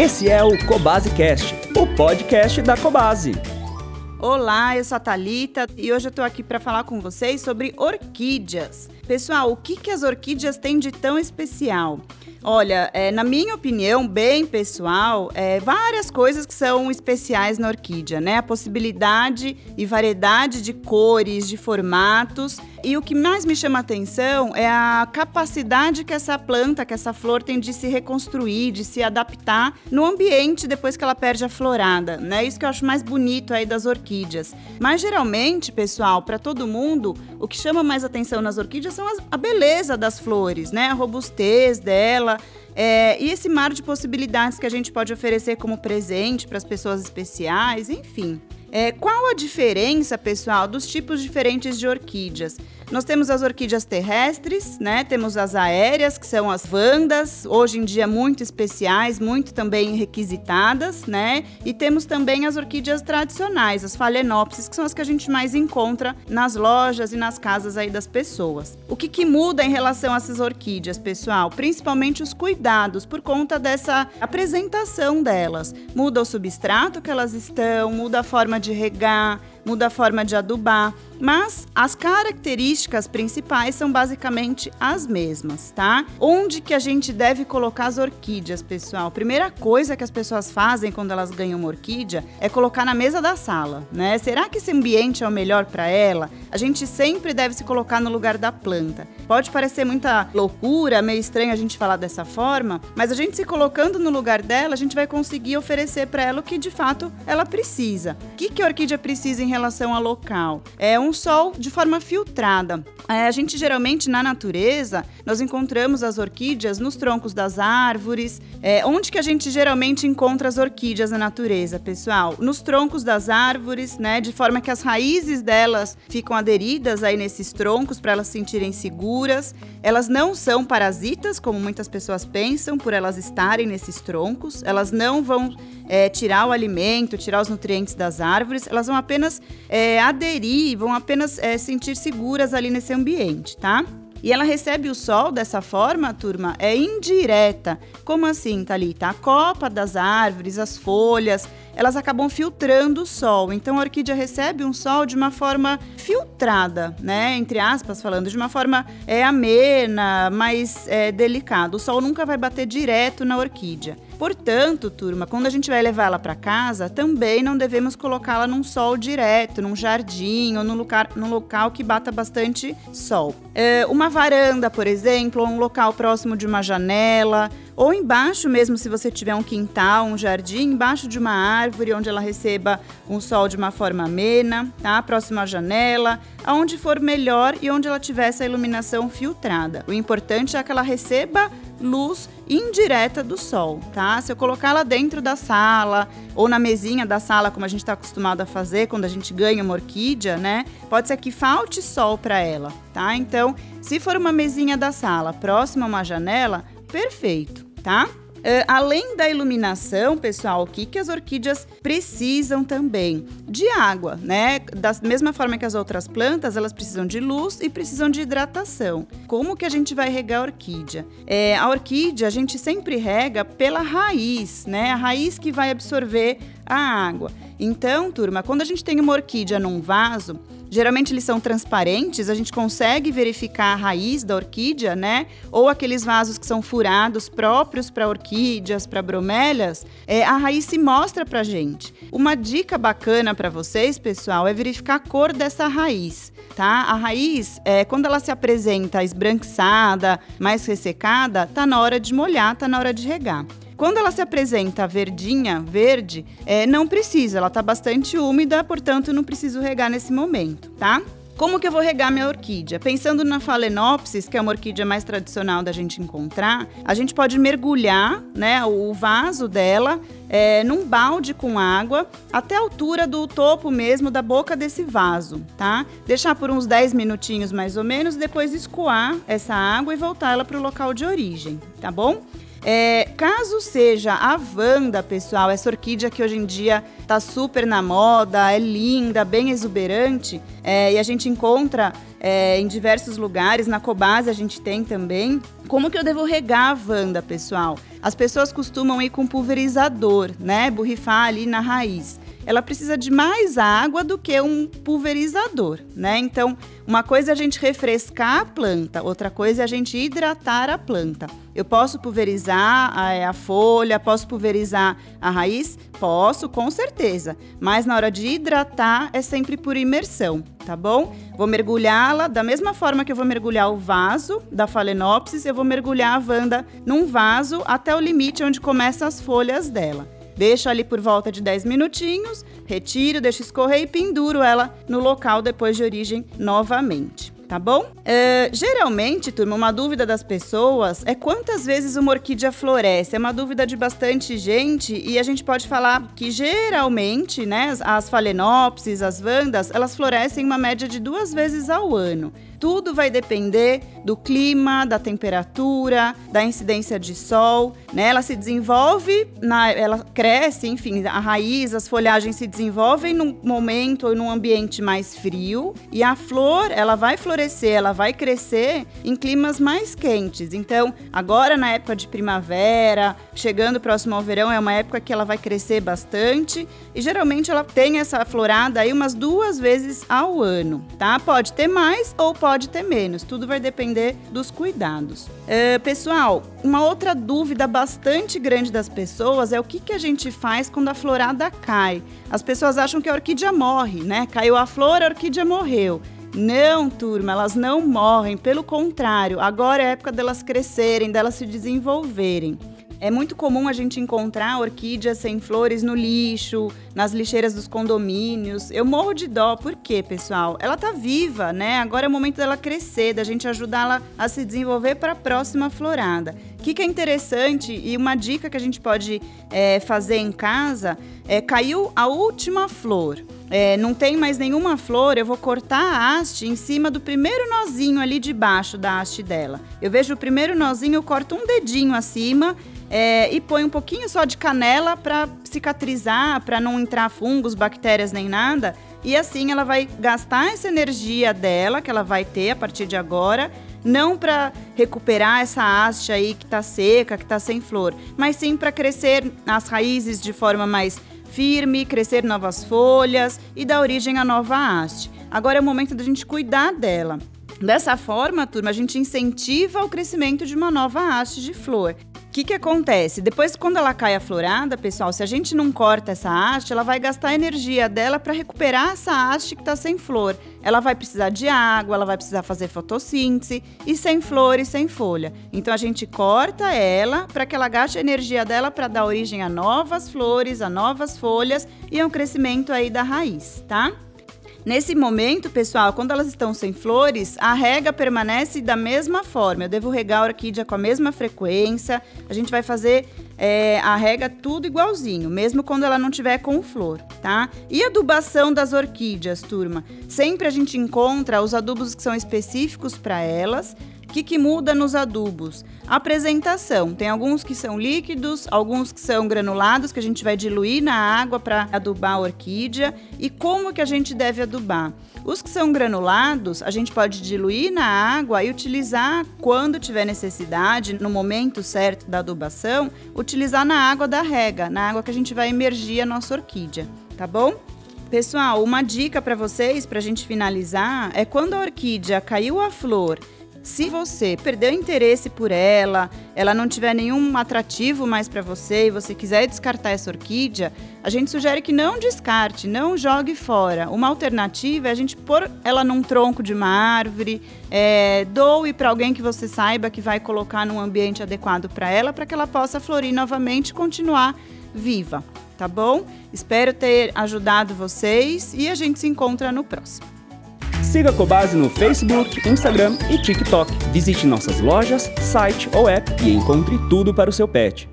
Esse é o Cobase Cast, o podcast da Cobase. Olá, eu sou a Thalita e hoje eu tô aqui para falar com vocês sobre orquídeas. Pessoal, o que, que as orquídeas têm de tão especial? Olha, é, na minha opinião, bem pessoal, é, várias coisas que são especiais na orquídea, né? A possibilidade e variedade de cores, de formatos. E o que mais me chama atenção é a capacidade que essa planta, que essa flor tem de se reconstruir, de se adaptar no ambiente depois que ela perde a florada, né? Isso que eu acho mais bonito aí das orquídeas. Mas geralmente, pessoal, para todo mundo, o que chama mais atenção nas orquídeas as, a beleza das flores, né? A robustez dela é, e esse mar de possibilidades que a gente pode oferecer como presente para as pessoas especiais, enfim. É, qual a diferença, pessoal, dos tipos diferentes de orquídeas? Nós temos as orquídeas terrestres, né? Temos as aéreas, que são as vandas, hoje em dia muito especiais, muito também requisitadas, né? E temos também as orquídeas tradicionais, as phalaenopsis, que são as que a gente mais encontra nas lojas e nas casas aí das pessoas. O que, que muda em relação a essas orquídeas, pessoal? Principalmente os cuidados, por conta dessa apresentação delas. Muda o substrato que elas estão, muda a forma de regar, muda a forma de adubar, mas as características principais são basicamente as mesmas, tá? Onde que a gente deve colocar as orquídeas, pessoal? Primeira coisa que as pessoas fazem quando elas ganham uma orquídea é colocar na mesa da sala, né? Será que esse ambiente é o melhor para ela? A gente sempre deve se colocar no lugar da planta. Pode parecer muita loucura, meio estranho a gente falar dessa forma, mas a gente se colocando no lugar dela, a gente vai conseguir oferecer para ela o que de fato ela precisa. O que, que a orquídea precisa em relação ao local? É um sol de forma filtrada. É, a gente geralmente na natureza nós encontramos as orquídeas nos troncos das árvores. É, onde que a gente geralmente encontra as orquídeas na natureza, pessoal? Nos troncos das árvores, né? De forma que as raízes delas ficam aderidas aí nesses troncos para elas se sentirem seguras. Elas não são parasitas, como muitas pessoas pensam, por elas estarem nesses troncos. Elas não vão é, tirar o alimento, tirar os nutrientes das árvores. Elas vão apenas é, aderir, vão apenas é, sentir seguras ali nesse ambiente, tá? E ela recebe o sol dessa forma, turma, é indireta. Como assim, Thalita? A copa das árvores, as folhas, elas acabam filtrando o sol. Então a orquídea recebe um sol de uma forma filtrada, né? Entre aspas, falando, de uma forma é, amena, mais é, delicada. O sol nunca vai bater direto na orquídea. Portanto, turma, quando a gente vai levar ela para casa, também não devemos colocá-la num sol direto, num jardim ou num local, num local que bata bastante sol. É, uma varanda, por exemplo, ou um local próximo de uma janela, ou embaixo mesmo, se você tiver um quintal, um jardim, embaixo de uma árvore onde ela receba um sol de uma forma amena, tá? Próximo à janela, aonde for melhor e onde ela tiver essa iluminação filtrada. O importante é que ela receba luz indireta do sol, tá? Se eu colocar ela dentro da sala ou na mesinha da sala, como a gente está acostumado a fazer quando a gente ganha uma orquídea, né? Pode ser que falte sol para ela, tá? Então, se for uma mesinha da sala próxima a uma janela, perfeito tá? Uh, além da iluminação, pessoal, o que, que as orquídeas precisam também? De água, né? Da mesma forma que as outras plantas, elas precisam de luz e precisam de hidratação. Como que a gente vai regar a orquídea? É, a orquídea, a gente sempre rega pela raiz, né? A raiz que vai absorver a água. Então, turma, quando a gente tem uma orquídea num vaso, Geralmente eles são transparentes, a gente consegue verificar a raiz da orquídea, né? Ou aqueles vasos que são furados próprios para orquídeas, para bromélias, é, a raiz se mostra para gente. Uma dica bacana para vocês, pessoal, é verificar a cor dessa raiz. Tá? A raiz, é, quando ela se apresenta esbranquiçada, mais ressecada, tá na hora de molhar, tá na hora de regar. Quando ela se apresenta verdinha, verde, é, não precisa, ela está bastante úmida, portanto não preciso regar nesse momento, tá? Como que eu vou regar minha orquídea? Pensando na Phalaenopsis, que é uma orquídea mais tradicional da gente encontrar, a gente pode mergulhar né, o vaso dela é, num balde com água até a altura do topo mesmo da boca desse vaso, tá? Deixar por uns 10 minutinhos mais ou menos, depois escoar essa água e voltar ela para o local de origem, tá bom? É, caso seja a Wanda, pessoal, essa orquídea que hoje em dia tá super na moda, é linda, bem exuberante, é, e a gente encontra é, em diversos lugares, na Cobase a gente tem também. Como que eu devo regar a Wanda, pessoal? As pessoas costumam ir com pulverizador, né? Borrifar ali na raiz ela precisa de mais água do que um pulverizador, né? Então, uma coisa é a gente refrescar a planta, outra coisa é a gente hidratar a planta. Eu posso pulverizar a, a folha, posso pulverizar a raiz? Posso, com certeza. Mas na hora de hidratar é sempre por imersão, tá bom? Vou mergulhá-la da mesma forma que eu vou mergulhar o vaso da Phalaenopsis, eu vou mergulhar a Wanda num vaso até o limite onde começam as folhas dela. Deixo ali por volta de 10 minutinhos, retiro, deixo escorrer e penduro ela no local depois de origem novamente tá bom? É, geralmente, turma, uma dúvida das pessoas é quantas vezes uma orquídea floresce. É uma dúvida de bastante gente e a gente pode falar que geralmente, né, as, as falenopsis, as vandas, elas florescem uma média de duas vezes ao ano. Tudo vai depender do clima, da temperatura, da incidência de sol, né? Ela se desenvolve, na, ela cresce, enfim, a raiz, as folhagens se desenvolvem num momento ou num ambiente mais frio e a flor, ela vai florescer, ela vai crescer em climas mais quentes. Então, agora na época de primavera, chegando próximo ao verão, é uma época que ela vai crescer bastante e geralmente ela tem essa florada aí umas duas vezes ao ano, tá? Pode ter mais ou pode pode ter menos, tudo vai depender dos cuidados. Uh, pessoal, uma outra dúvida bastante grande das pessoas é o que, que a gente faz quando a florada cai. As pessoas acham que a orquídea morre, né? Caiu a flor, a orquídea morreu. Não, turma, elas não morrem, pelo contrário, agora é a época delas crescerem, delas se desenvolverem. É muito comum a gente encontrar orquídeas sem flores no lixo, nas lixeiras dos condomínios. Eu morro de dó, por quê, pessoal? Ela tá viva, né? Agora é o momento dela crescer, da gente ajudá-la a se desenvolver para a próxima florada. O que, que, é interessante e uma dica que a gente pode é, fazer em casa é caiu a última flor. É, não tem mais nenhuma flor, eu vou cortar a haste em cima do primeiro nozinho ali de baixo da haste dela. Eu vejo o primeiro nozinho, eu corto um dedinho acima é, e põe um pouquinho só de canela para cicatrizar, para não entrar fungos, bactérias nem nada. E assim ela vai gastar essa energia dela que ela vai ter a partir de agora, não para recuperar essa haste aí que está seca, que está sem flor, mas sim para crescer as raízes de forma mais firme, crescer novas folhas e dar origem à nova haste. Agora é o momento da gente cuidar dela. Dessa forma, turma, a gente incentiva o crescimento de uma nova haste de flor. O que, que acontece? Depois, quando ela cai aflorada, pessoal, se a gente não corta essa haste, ela vai gastar a energia dela para recuperar essa haste que está sem flor. Ela vai precisar de água, ela vai precisar fazer fotossíntese e sem flor e sem folha. Então, a gente corta ela para que ela gaste a energia dela para dar origem a novas flores, a novas folhas e ao crescimento aí da raiz, tá? Nesse momento, pessoal, quando elas estão sem flores, a rega permanece da mesma forma. Eu devo regar a orquídea com a mesma frequência. A gente vai fazer é, a rega tudo igualzinho, mesmo quando ela não tiver com flor, tá? E adubação das orquídeas, turma? Sempre a gente encontra os adubos que são específicos para elas. O que, que, muda nos adubos? Apresentação. Tem alguns que são líquidos, alguns que são granulados, que a gente vai diluir na água para adubar a orquídea. E como que a gente deve adubar? Os que são granulados, a gente pode diluir na água e utilizar quando tiver necessidade, no momento certo da adubação, utilizar na água da rega, na água que a gente vai emergir a nossa orquídea, tá bom? Pessoal, uma dica para vocês, para a gente finalizar, é quando a orquídea caiu a flor se você perdeu interesse por ela, ela não tiver nenhum atrativo mais para você e você quiser descartar essa orquídea, a gente sugere que não descarte, não jogue fora. Uma alternativa é a gente pôr ela num tronco de uma árvore, é, doe para alguém que você saiba que vai colocar num ambiente adequado para ela, para que ela possa florir novamente e continuar viva, tá bom? Espero ter ajudado vocês e a gente se encontra no próximo. Siga a Cobase no Facebook, Instagram e TikTok. Visite nossas lojas, site ou app e encontre tudo para o seu pet.